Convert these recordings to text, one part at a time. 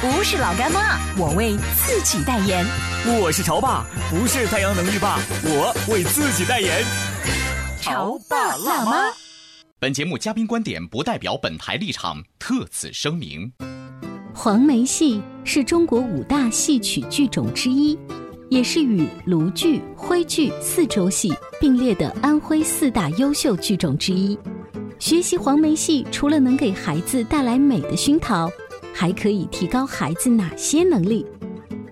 不是老干妈，我为自己代言。我是潮爸，不是太阳能浴霸，我为自己代言。潮爸辣妈。本节目嘉宾观点不代表本台立场，特此声明。黄梅戏是中国五大戏曲剧种之一，也是与庐剧、徽剧、四州戏并列的安徽四大优秀剧种之一。学习黄梅戏，除了能给孩子带来美的熏陶，还可以提高孩子哪些能力？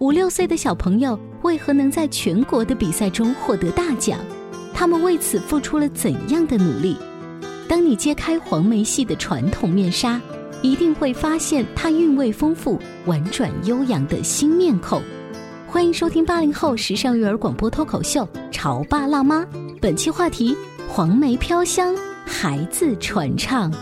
五六岁的小朋友为何能在全国的比赛中获得大奖？他们为此付出了怎样的努力？当你揭开黄梅戏的传统面纱，一定会发现它韵味丰富、婉转悠扬的新面孔。欢迎收听八零后时尚育儿广播脱口秀《潮爸辣妈》，本期话题：黄梅飘香，孩子传唱。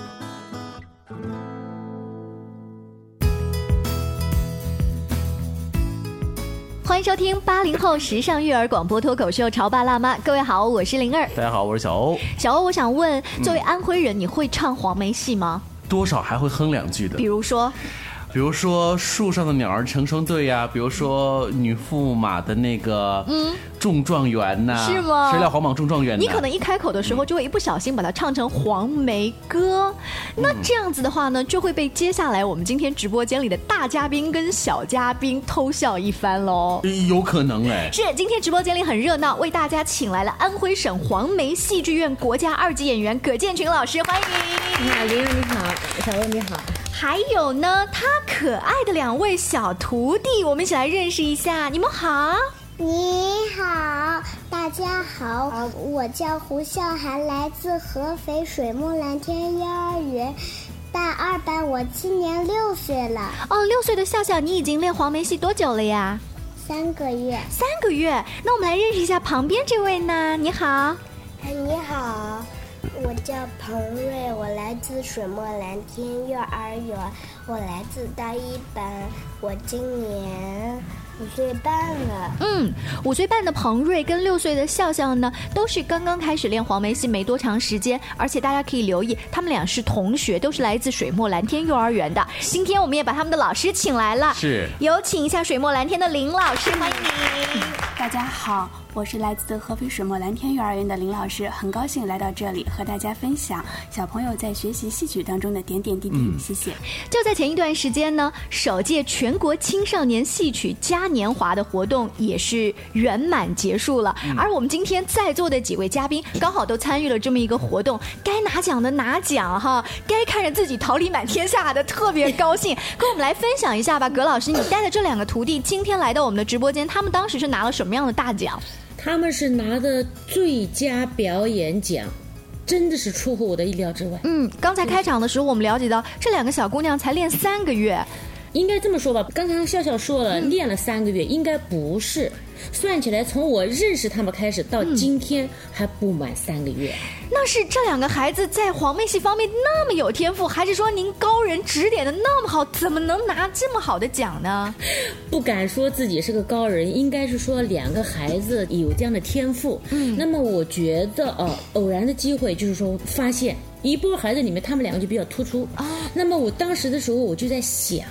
收听八零后时尚育儿广播脱口秀《潮爸辣妈》，各位好，我是灵儿。大家好，我是小欧。小欧，我想问，作为安徽人，你会唱黄梅戏吗？多少还会哼两句的。比如说，比如说树上的鸟儿成双对呀，比如说女驸马的那个嗯中状元呐，是吗？谁料皇榜中状元？你可能一开口的时候就会一不小心把它唱成黄梅歌，那这样子的话呢，就会被接下来我们今天直播间里的大嘉宾跟小嘉宾偷笑一番喽。有可能哎。是，今天直播间里很热闹，为大家请来了安徽省黄梅戏剧院国家二级演员葛建群老师，欢迎。你好，玲玲你好，小欧你好。还有呢，他可爱的两位小徒弟，我们一起来认识一下。你们好，你好，大家好，我叫胡笑涵，来自合肥水木蓝天幼儿园大二班，我今年六岁了。哦，六岁的笑笑，你已经练黄梅戏多久了呀？三个月。三个月，那我们来认识一下旁边这位呢。你好，你好。我叫彭瑞，我来自水墨蓝天幼儿园，我来自大一班，我今年五岁半了。嗯，五岁半的彭瑞跟六岁的笑笑呢，都是刚刚开始练黄梅戏没多长时间，而且大家可以留意，他们俩是同学，都是来自水墨蓝天幼儿园的。今天我们也把他们的老师请来了，是有请一下水墨蓝天的林老师，欢迎你。大家好。我是来自合肥水墨蓝天幼儿园的林老师，很高兴来到这里和大家分享小朋友在学习戏曲当中的点点滴滴。谢谢。就在前一段时间呢，首届全国青少年戏曲嘉年华的活动也是圆满结束了。而我们今天在座的几位嘉宾刚好都参与了这么一个活动，该拿奖的拿奖哈，该看着自己桃李满天下的特别高兴。跟我们来分享一下吧，葛老师，你带的这两个徒弟今天来到我们的直播间，他们当时是拿了什么样的大奖？他们是拿的最佳表演奖，真的是出乎我的意料之外。嗯，刚才开场的时候，我们了解到这两个小姑娘才练三个月，应该这么说吧？刚才笑笑说了，练了三个月，应该不是。算起来，从我认识他们开始到今天还不满三个月。那是这两个孩子在黄梅戏方面那么有天赋，还是说您高人指点的那么好，怎么能拿这么好的奖呢？不敢说自己是个高人，应该是说两个孩子有这样的天赋。嗯，那么我觉得呃，偶然的机会就是说发现一波孩子里面，他们两个就比较突出啊。那么我当时的时候，我就在想。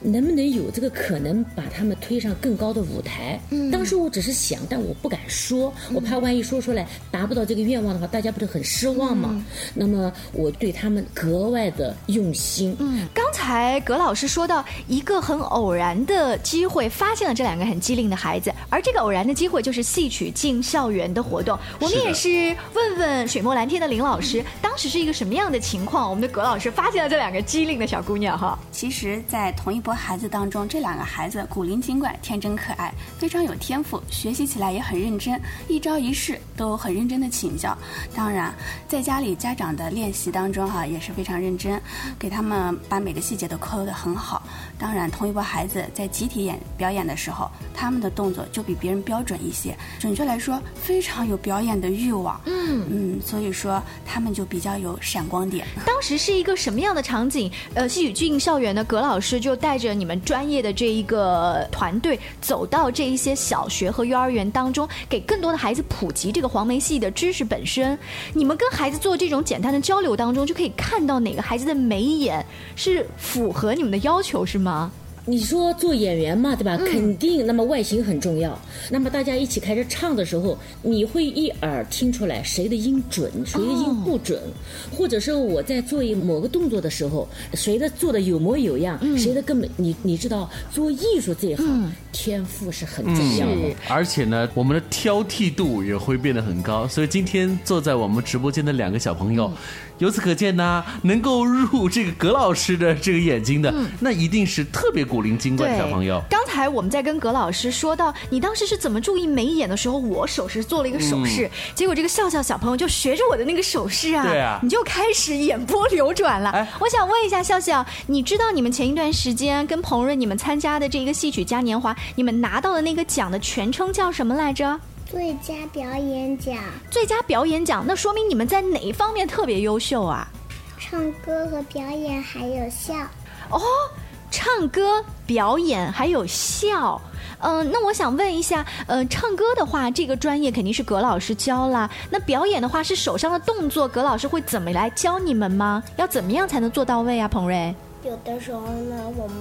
能不能有这个可能把他们推上更高的舞台？嗯，当时我只是想，但我不敢说，我怕万一说出来达不到这个愿望的话，大家不是很失望吗？那么我对他们格外的用心。嗯，刚才葛老师说到一个很偶然的机会，发现了这两个很机灵的孩子，而这个偶然的机会就是戏曲进校园的活动。我们也是问问水墨蓝天的林老师，当时是一个什么样的情况？我们的葛老师发现了这两个机灵的小姑娘哈。其实，在同一波孩子当中，这两个孩子古灵精怪、天真可爱，非常有天赋，学习起来也很认真，一招一式都很认真的请教。当然，在家里家长的练习当中哈，也是非常认真，给他们把每个细节都抠得很好。当然，同一波孩子在集体演表演的时候，他们的动作就比别人标准一些，准确来说，非常有表演的欲望。嗯嗯，所以说他们就比较有闪光点。当时是一个什么样的场景？呃，戏曲进校园的葛老师就带带着你们专业的这一个团队，走到这一些小学和幼儿园当中，给更多的孩子普及这个黄梅戏的知识本身。你们跟孩子做这种简单的交流当中，就可以看到哪个孩子的眉眼是符合你们的要求，是吗？你说做演员嘛，对吧？肯定，那么外形很重要。那么大家一起开始唱的时候，你会一耳听出来谁的音准，谁的音不准，或者是我在做一某个动作的时候，谁的做的有模有样，谁的根本你你知道，做艺术这一行，天赋是很重要的。而且呢，我们的挑剔度也会变得很高。所以今天坐在我们直播间的两个小朋友，由此可见呢，能够入这个葛老师的这个眼睛的，那一定是特别古灵精怪的小朋友。刚才我们在跟葛老师说到，你当时是怎么注意眉眼的时候，我手势做了一个手势，结果这个笑笑小朋友就学着我的那个手势啊，对啊你就开始眼波流转了。哎我想问一下笑笑，你知道你们前一段时间跟彭润你们参加的这个戏曲嘉年华，你们拿到的那个奖的全称叫什么来着？最佳表演奖，最佳表演奖，那说明你们在哪一方面特别优秀啊？唱歌和表演还有笑。哦，唱歌、表演还有笑。嗯、那我想问一下，嗯，唱歌的话，这个专业肯定是葛老师教啦。那表演的话，是手上的动作，葛老师会怎么来教你们吗？要怎么样才能做到位啊，彭瑞？有的时候呢，我们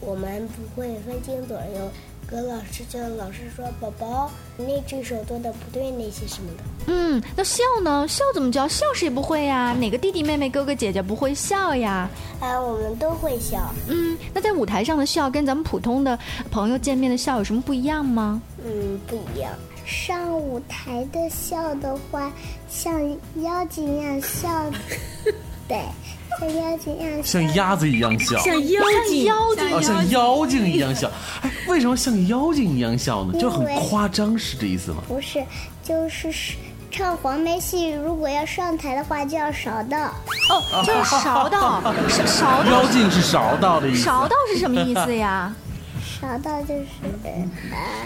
我们不会分清左右，葛老师就老师说：“宝宝，你那只手做的不对，那些什么的。嗯，那笑呢？笑怎么教？笑谁不会呀？哪个弟弟妹妹、哥哥姐姐不会笑呀？”啊，我们都会笑。嗯，那在舞台上的笑跟咱们普通的朋友见面的笑有什么不一样吗？嗯，不一样。上舞台的笑的话，像妖精一样笑，对，像妖精一样笑。像鸭子一样笑，像妖精，妖精哦，像妖精一样笑。哎，为什么像妖精一样笑呢？就很夸张，是这意思吗？不是，就是是唱黄梅戏，如果要上台的话，就要勺到。哦，就是勺到，勺勺到妖精是勺到的意思。勺到是什么意思呀？勺到就是，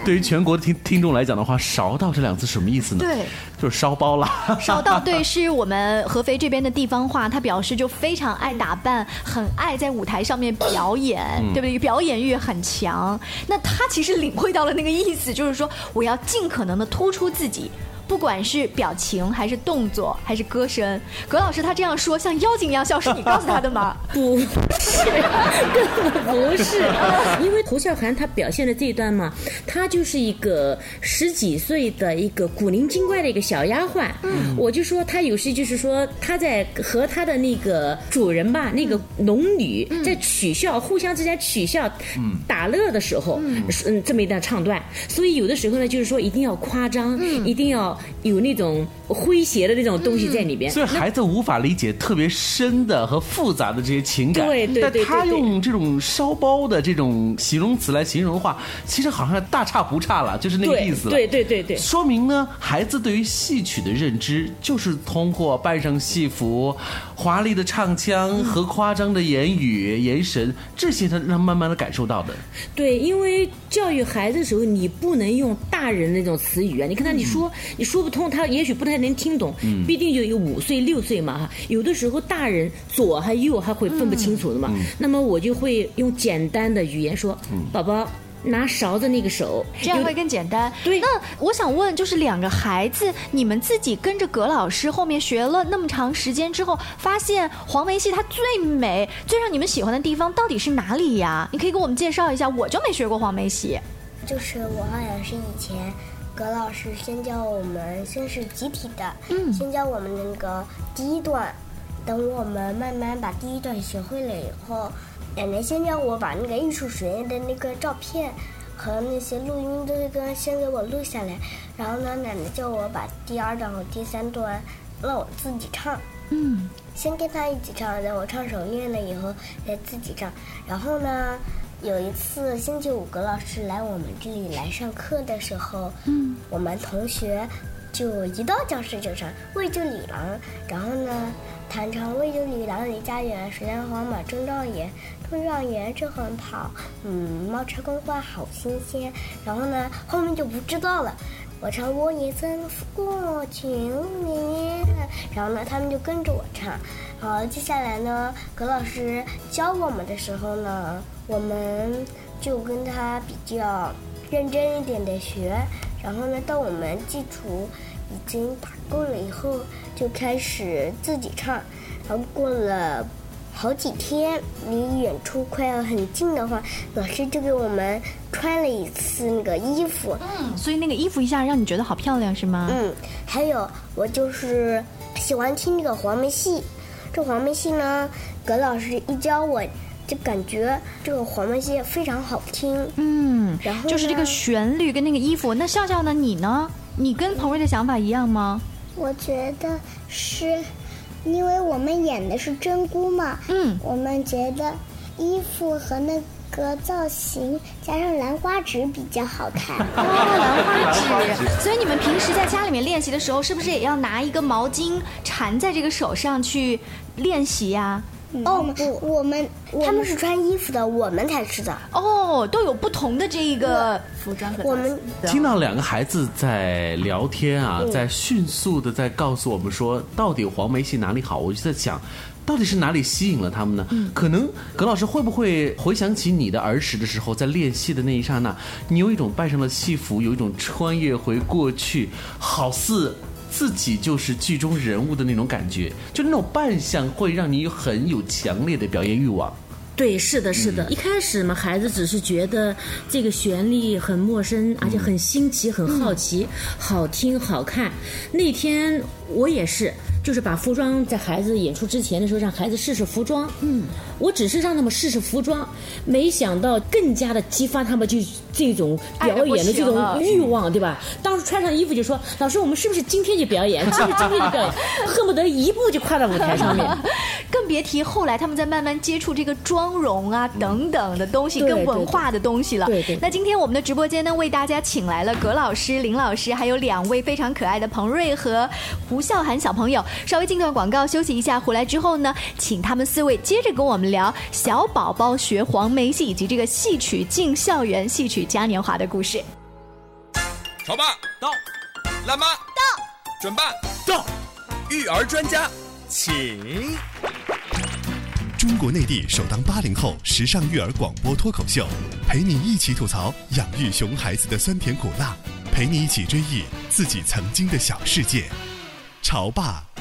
对于全国的听听众来讲的话，勺到这两个字什么意思呢？对，就是烧包了。勺到对，是我们合肥这边的地方话，他表示就非常爱打扮，很爱在舞台上面表演，对不对？表演欲很强。那他其实领会到了那个意思，就是说我要尽可能的突出自己。不管是表情还是动作还是歌声，葛老师他这样说，像妖精一样笑，是你告诉他的吗？不是，根本不是，因为胡笑涵他表现的这一段嘛，她就是一个十几岁的一个古灵精怪的一个小丫鬟。嗯，我就说她有时就是说她在和她的那个主人吧，那个龙女在取笑，互相之间取笑、打乐的时候，嗯，这么一段唱段。所以有的时候呢，就是说一定要夸张，嗯一定要有那种诙谐的那种东西在里边。所以孩子无法理解特别深的和复杂的这些情感，对对对对但他用这种烧包的这种形容词来形容的话，其实好像大差不差了，就是那个意思了。对对对对。说明呢，孩子对于戏曲的认知，就是通过扮上戏服、华丽的唱腔和夸张的言语、眼神这些，他让慢慢的感受到的。对，因为教育孩子的时候，你不能用大人那种词语啊。你看他，你说、你说不通，他也许不太能听懂。嗯，毕竟有有五岁六岁嘛哈，有的时候大人左还右还会分不清楚的嘛。那么我就会用简单的语言说，宝宝。拿勺子那个手，这样会更简单。对那我想问，就是两个孩子，你们自己跟着葛老师后面学了那么长时间之后，发现黄梅戏它最美、最让你们喜欢的地方到底是哪里呀？你可以给我们介绍一下，我就没学过黄梅戏。就是我好像是以前葛老师先教我们，先是集体的，嗯先教我们那个第一段，等我们慢慢把第一段学会了以后，奶奶先叫我把那个艺术学院的那个照片和那些录音都跟先给我录下来，然后呢，奶奶叫我把第二段和第三段让我自己唱。嗯，先跟他一起唱，等我唱熟练了以后再自己唱。然后呢，有一次星期五葛老师来我们这里来上课的时候，嗯，我们同学就一到教室就唱《为救李郎》，然后呢。弹唱《为救李郎》离家园，水上黄马中状元，中状元正横跑，嗯，毛柴公花好新鲜。然后呢，后面就不知道了。我唱我也曾赴过去年，然后呢，他们就跟着我唱。好接下来呢，葛老师教我们的时候呢，我们就跟他比较认真一点的学。然后呢，到我们基础已经打够了以后，就开始自己唱。然后过了好几天，离演出快要很近的话，老师就给我们穿了一次那个衣服。嗯，所以那个衣服一下让你觉得好漂亮是吗？嗯，还有我就是喜欢听那个黄梅戏。这黄梅戏呢，葛老师一教我，就感觉这个黄梅戏非常好听。嗯，然后就是这个旋律跟那个衣服。那笑笑呢？你呢？你跟彭瑞的想法一样吗？我觉得是，因为我们演的是真姑嘛，嗯，我们觉得衣服和那个造型加上兰花指比较好看。哦，兰花指。所以你们平时在家里面练习的时候，是不是也要拿一个毛巾缠在这个手上去练习呀、哦不，我们他们是穿衣服的，我们才是的。哦，都有不同的这个服装和我们听到两个孩子在聊天啊，在迅速的在告诉我们说，到底黄梅戏哪里好？我就在想，到底是哪里吸引了他们呢？可能葛老师会不会回想起你的儿时的时候，在练戏的那一刹那，你有一种扮上了戏服，有一种穿越回过去，好似。自己就是剧中人物的那种感觉，就那种扮相会让你有很有强烈的表演欲望。对，是的，是的。一开始嘛，孩子只是觉得这个旋律很陌生，而且很新奇、很好奇、好听、好看。那天我也是，就是把服装在孩子演出之前的时候，让孩子试试服装。嗯，我只是让他们试试服装，没想到更加的激发他们就这种表演的这种欲望，对吧？当时穿上衣服就说：“老师，我们是不是今天就表演？是不是今天就表演？”恨不得一步就跨到舞台上面。更别提后来他们在慢慢接触这个妆容啊等等的东西，对更文化的东西了。对对对那今天我们的直播间呢，为大家请来了葛老师、林老师，还有两位非常可爱的彭瑞和胡笑涵小朋友。稍微进段广告休息一下，回来之后呢，请他们四位接着跟我们聊小宝宝学黄梅戏以及这个戏曲进校园、戏曲嘉年华的故事。潮爸到，辣妈到，准爸到，育儿专家请。中国内地首档八零后时尚育儿广播脱口秀，陪你一起吐槽养育熊孩子的酸甜苦辣，陪你一起追忆自己曾经的小世界。潮爸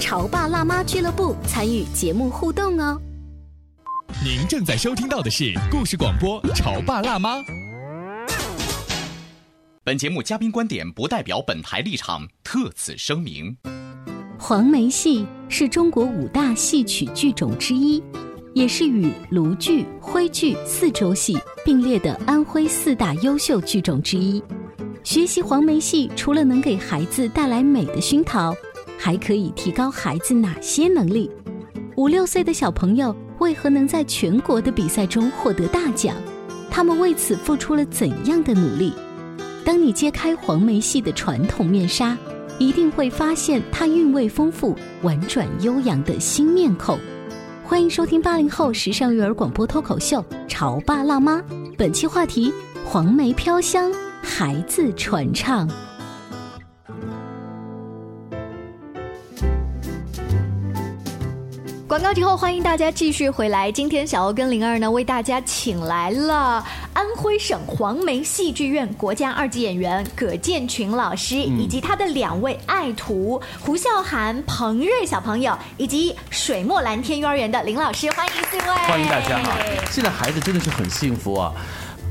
潮爸辣妈俱乐部”，参与节目互动哦。您正在收听到的是故事广播《潮爸辣妈》。本节目嘉宾观点不代表本台立场，特此声明。黄梅戏是中国五大戏曲剧种之一，也是与庐剧、徽剧、四州戏并列的安徽四大优秀剧种之一。学习黄梅戏，除了能给孩子带来美的熏陶，还可以提高孩子哪些能力？五六岁的小朋友为何能在全国的比赛中获得大奖？他们为此付出了怎样的努力？当你揭开黄梅戏的传统面纱，一定会发现它韵味丰富、婉转悠扬的新面孔。欢迎收听八零后时尚育儿广播脱口秀《潮爸辣妈》，本期话题：黄梅飘香，孩子传唱。广告之后，欢迎大家继续回来。今天小欧跟灵儿呢，为大家请来了安徽省黄梅戏剧院国家二级演员葛建群老师，以及他的两位爱徒胡笑涵、彭瑞小朋友，以及水墨蓝天幼儿园的林老师，欢迎四位，欢迎大家哈！现在孩子真的是很幸福啊。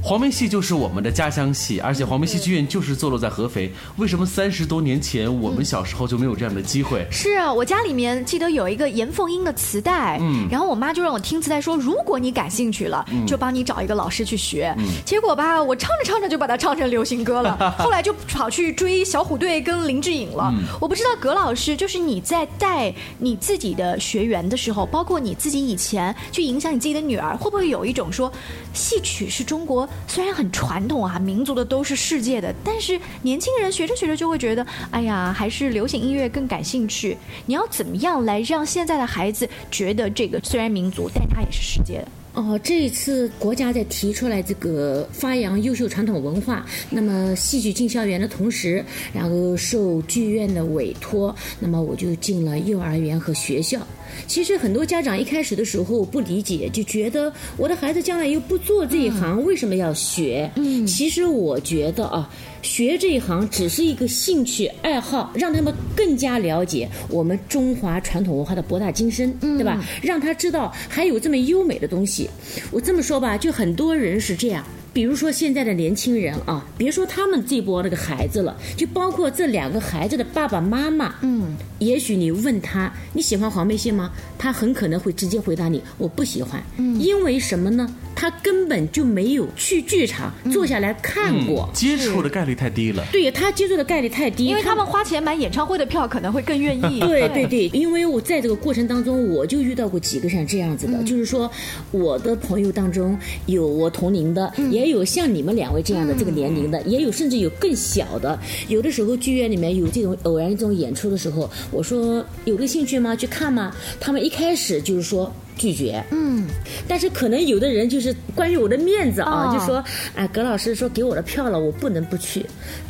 黄梅戏就是我们的家乡戏，而且黄梅戏剧院就是坐落在合肥。为什么三十多年前我们小时候就没有这样的机会？是啊，我家里面记得有一个严凤英的磁带，嗯，然后我妈就让我听磁带，说如果你感兴趣了，就帮你找一个老师去学。结果吧，我唱着唱着就把它唱成流行歌了，后来就跑去追小虎队跟林志颖了。我不知道葛老师，就是你在带你自己的学员的时候，包括你自己以前去影响你自己的女儿，会不会有一种说戏曲是中国？虽然很传统啊，民族的都是世界的，但是年轻人学着学着就会觉得，哎呀，还是流行音乐更感兴趣。你要怎么样来让现在的孩子觉得这个虽然民族，但它也是世界的？哦，这一次国家在提出来这个发扬优秀传统文化，那么戏曲进校园的同时，然后受剧院的委托，那么我就进了幼儿园和学校。其实很多家长一开始的时候不理解，就觉得我的孩子将来又不做这一行，为什么要学？嗯，其实我觉得啊，学这一行只是一个兴趣爱好，让他们更加了解我们中华传统文化的博大精深，对吧？让他知道还有这么优美的东西。我这么说吧，就很多人是这样。比如说现在的年轻人啊，别说他们这波那个孩子了，就包括这两个孩子的爸爸妈妈，嗯，也许你问他你喜欢黄梅戏吗？他很可能会直接回答你我不喜欢，嗯，因为什么呢？他根本就没有去剧场坐下来看过，接触的概率太低了。对他接触的概率太低，因为他们花钱买演唱会的票可能会更愿意。对对对，因为我在这个过程当中，我就遇到过几个像这样子的，就是说我的朋友当中有我同龄的，也有像你们两位这样的这个年龄的，也有甚至有更小的。有的时候剧院里面有这种偶然这种演出的时候，我说有个兴趣吗？去看吗？他们一开始就是说。拒绝，嗯，但是可能有的人就是关于我的面子啊，就说，哎，葛老师说给我的票了，我不能不去。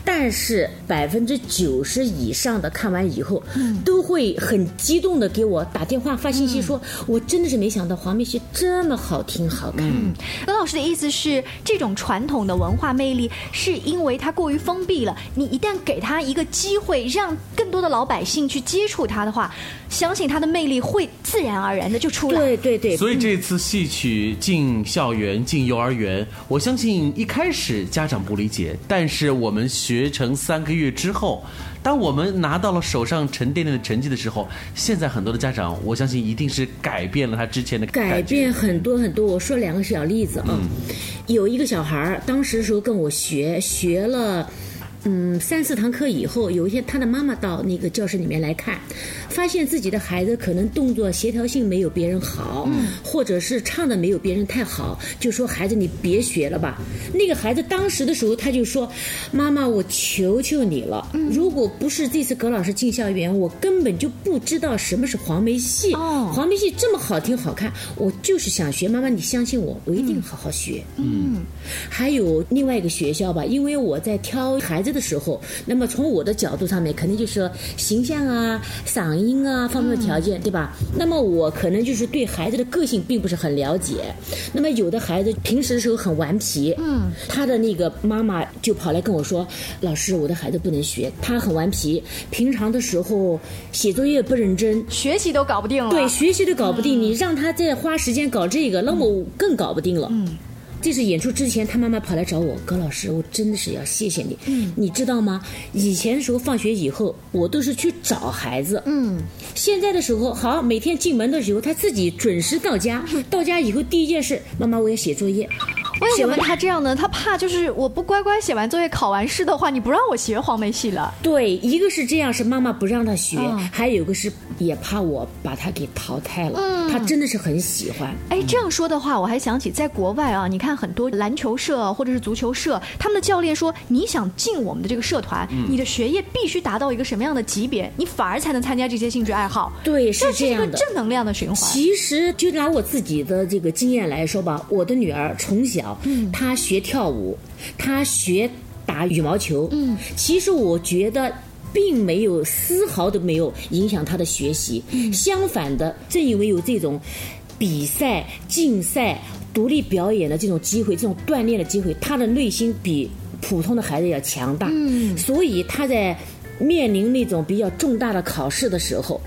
但是百分之九十以上的看完以后，都会很激动的给我打电话发信息，说我真的是没想到黄梅戏这么好听好看。葛老师的意思是，这种传统的文化魅力是因为它过于封闭了，你一旦给他一个机会，让更多的老百姓去接触它的话，相信它的魅力会自然而然的就出来。对对对，所以这次戏曲进校园、进幼儿园，我相信一开始家长不理解，但是我们学成三个月之后，当我们拿到了手上沉甸甸的成绩的时候，现在很多的家长，我相信一定是改变了他之前的改变很多很多。我说两个小例子啊，有一个小孩儿，当时时候跟我学学了。嗯，三四堂课以后，有一天他的妈妈到那个教室里面来看，发现自己的孩子可能动作协调性没有别人好，或者是唱的没有别人太好，就说孩子你别学了吧。那个孩子当时的时候他就说：“妈妈，我求求你了，如果不是这次葛老师进校园，我根本就不知道什么是黄梅戏。黄梅戏这么好听好看，我就是想学。妈妈，你相信我，我一定好好学。”嗯，还有另外一个学校吧，因为我在挑孩子。的时候，那么从我的角度上面，肯定就是说形象啊、嗓音啊方面的条件，对吧？那么我可能就是对孩子的个性并不是很了解。那么有的孩子平时的时候很顽皮，嗯，他的那个妈妈就跑来跟我说：“老师，我的孩子不能学，他很顽皮，平常的时候写作业不认真，学习都搞不定了。对，学习都搞不定，你让他再花时间搞这个，那么更搞不定了。”嗯。这是演出之前，他妈妈跑来找我，葛老师，我真的是要谢谢你。嗯，你知道吗？以前的时候放学以后，我都是去找孩子。嗯，现在的时候，好，每天进门的时候，他自己准时到家。到家以后，第一件事，妈妈，我要写作业。为什么他这样呢？他怕就是我不乖乖写完作业、考完试的话，你不让我学黄梅戏了。对，一个是这样，是妈妈不让他学，嗯还有一个是也怕我把他给淘汰了。嗯他真的是很喜欢。哎，这样说的话，我还想起在国外啊，你看很多篮球社或者是足球社，他们的教练说，你想进我们的这个社团，你的学业必须达到一个什么样的级别，你反而才能参加这些兴趣爱好。对，是这是一个这样的。正能量的循环。其实就拿我自己的这个经验来说吧，我的女儿从小，嗯她学跳舞，她学打羽毛球，嗯，其实我觉得。并没有丝毫都没有影响她的学习，嗯相反的，正因为有这种比赛、竞赛、独立表演的这种机会，这种锻炼的机会，他的内心比普通的孩子要强大，嗯，所以他在面临那种比较重大的考试的时候，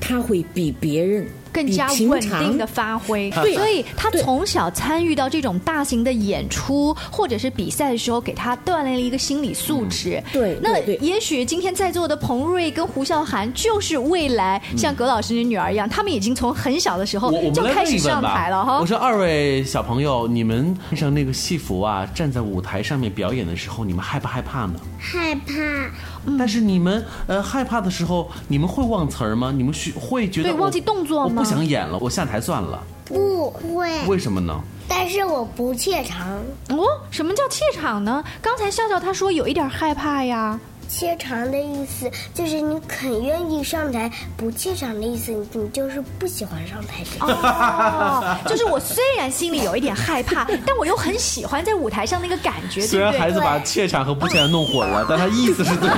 他会比别人更加稳定的发挥，对所以他从小参与到这种大型的演出或者是比赛的时候，给他锻炼了一个心理素质。嗯对那也许今天在座的彭瑞跟胡笑涵，就是未来像葛老师的女儿一样，他们已经从很小的时候就开始上台了哈。我说二位小朋友，你们穿上那个戏服啊，站在舞台上面表演的时候，你们害不害怕呢？害怕，但是你们呃害怕的时候，你们会忘词儿吗？你们需会觉得对忘记动作吗我不想演了，我下台算了。不会，为什么呢？但是我不怯场。哦，什么叫怯场呢？刚才笑笑他说有一点害怕呀。怯场的意思就是你肯愿意上台，不怯场的意思你你就是不喜欢上台。哦，就是我虽然心里有一点害怕，但我又很喜欢在舞台上那个感觉，虽然？孩子把怯场和不怯场弄混了，但他意思是对的。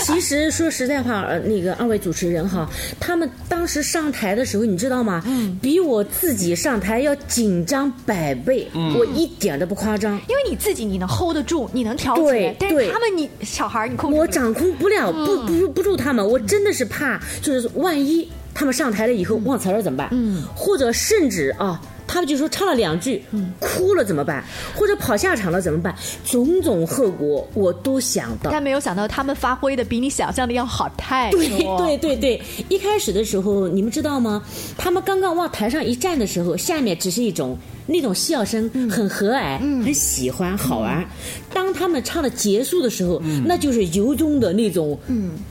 其实说实在话，呃，那个二位主持人哈，他们当时上台的时候，你知道吗？嗯比我自己上台要紧张百倍，嗯我一点都不夸张。因为你自己你能 hold 得住，你能调节对，但是对他们你小孩儿你控制不了我掌控不了，不不不住他们，我真的是怕，就是万一他们上台了以后忘词了怎么办？嗯，或者甚至啊。他们就说唱了两句，哭了怎么办？或者跑下场了怎么办？种种后果我都想到。但没有想到他们发挥的比你想象的要好太多。对对对对，一开始的时候，你们知道吗？他们刚刚往台上一站的时候，下面只是一种那种笑声，很和蔼，很喜欢，好玩。当他们唱的结束的时候，那就是由衷的那种，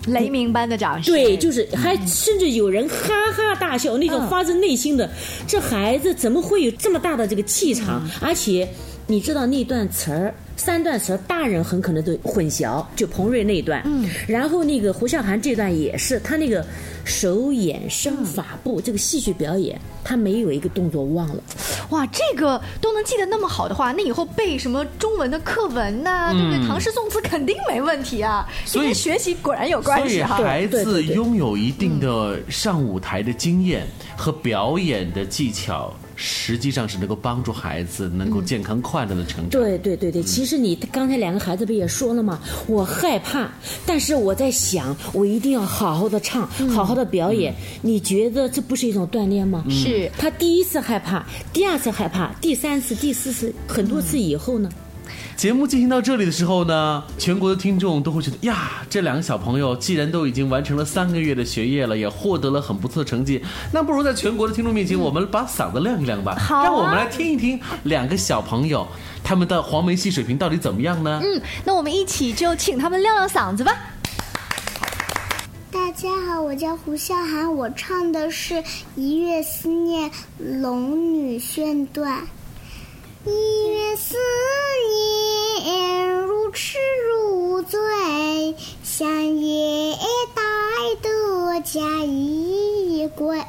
雷鸣般的掌声。对，就是还甚至有人哈哈大笑，那种发自内心的。这孩子怎么会有这么大的这个气场？而且你知道那段词儿。三段词儿，大人很可能都混淆，就彭瑞那一段，嗯，然后那个胡笑涵这段也是，他那个手眼身法步、这个戏剧表演，他没有一个动作忘了，哇，这个都能记得那么好的话，那以后背什么中文的课文呐、对不对？唐诗宋词肯定没问题啊。所以跟学习果然有关所以系哈。孩子拥有一定的上舞台的经验和表演的技巧，实际上是能够帮助孩子能够健康快乐的成长。对对对对，其实你刚才两个孩子不也说了吗？我害怕，但是我在想，我一定要好好的唱，好好的表演。你觉得这不是一种锻炼吗？是他第一次害怕，第二次害怕，第三次、第四次，很多次以后呢？节目进行到这里的时候呢，全国的听众都会觉得呀，这两个小朋友既然都已经完成了三个月的学业了，也获得了很不错的成绩，那不如在全国的听众面前，我们把嗓子亮一亮吧，好啊让我们来听一听两个小朋友他们的黄梅戏水平到底怎么样呢？嗯，那我们一起就请他们亮亮嗓子吧。大家好，我叫胡笑涵，我唱的是《一月思念龙女炫段》。一月思念如痴如醉，相夜待得嫁衣归。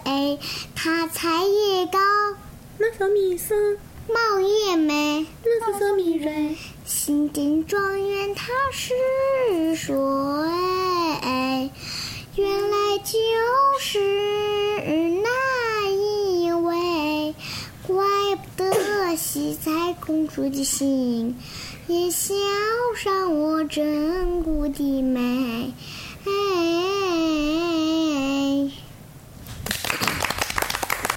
他采叶高，那小米色，貌也美，那小米蕊，新定状元他是谁？原来就是那一位，怪不得喜在公主的心，也笑上我真骨的美。哎，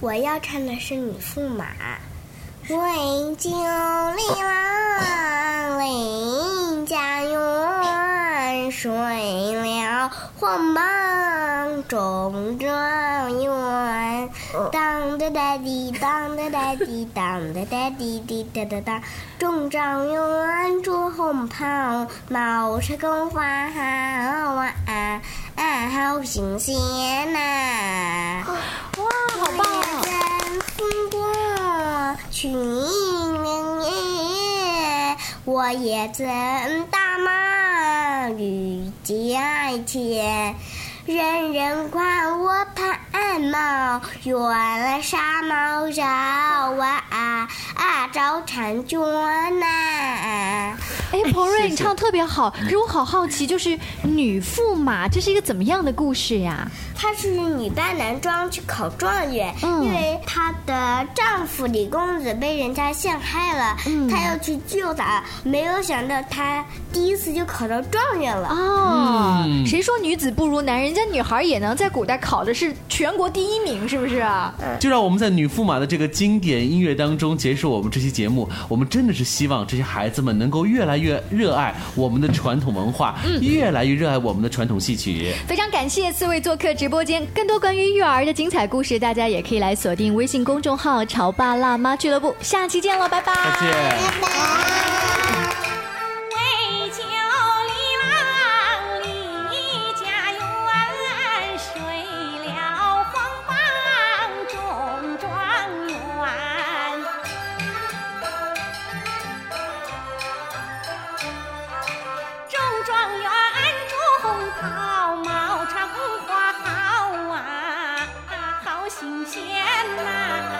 我要唱的是女驸马。为救离郎，为家园，睡了黄榜中状元，当的哒滴当的哒滴当的哒滴滴哒哒哒，中状元着红袍，毛车宫花好啊啊啊，好新鲜呐！哇，好棒！真风过去年夜，我也曾打马遇见前。人人夸我盘毛，原来纱帽绕啊啊照婵娟呐。哎，彭瑞，你唱的特别好，可是我好好奇，就是女驸马，这是一个怎么样的故事呀？她是女扮男装去考状元，因为她的丈夫李公子被人家陷害了，她要去救他，没有想到她第一次就考到状元了。哦，谁说女子不如男？人家女孩也能在古代考的是全国第一名，是不是啊？就让我们在女驸马的这个经典音乐当中结束我们这期节目。我们真的是希望这些孩子们能够越来越热爱我们的传统文化，越来越热爱我们的传统戏曲。非常感谢四位做客直播间，更多关于育儿的精彩故事，大家也可以来锁定微信公众号“潮爸辣妈俱乐部”。下期见了，拜拜！再见。拜拜。钱呐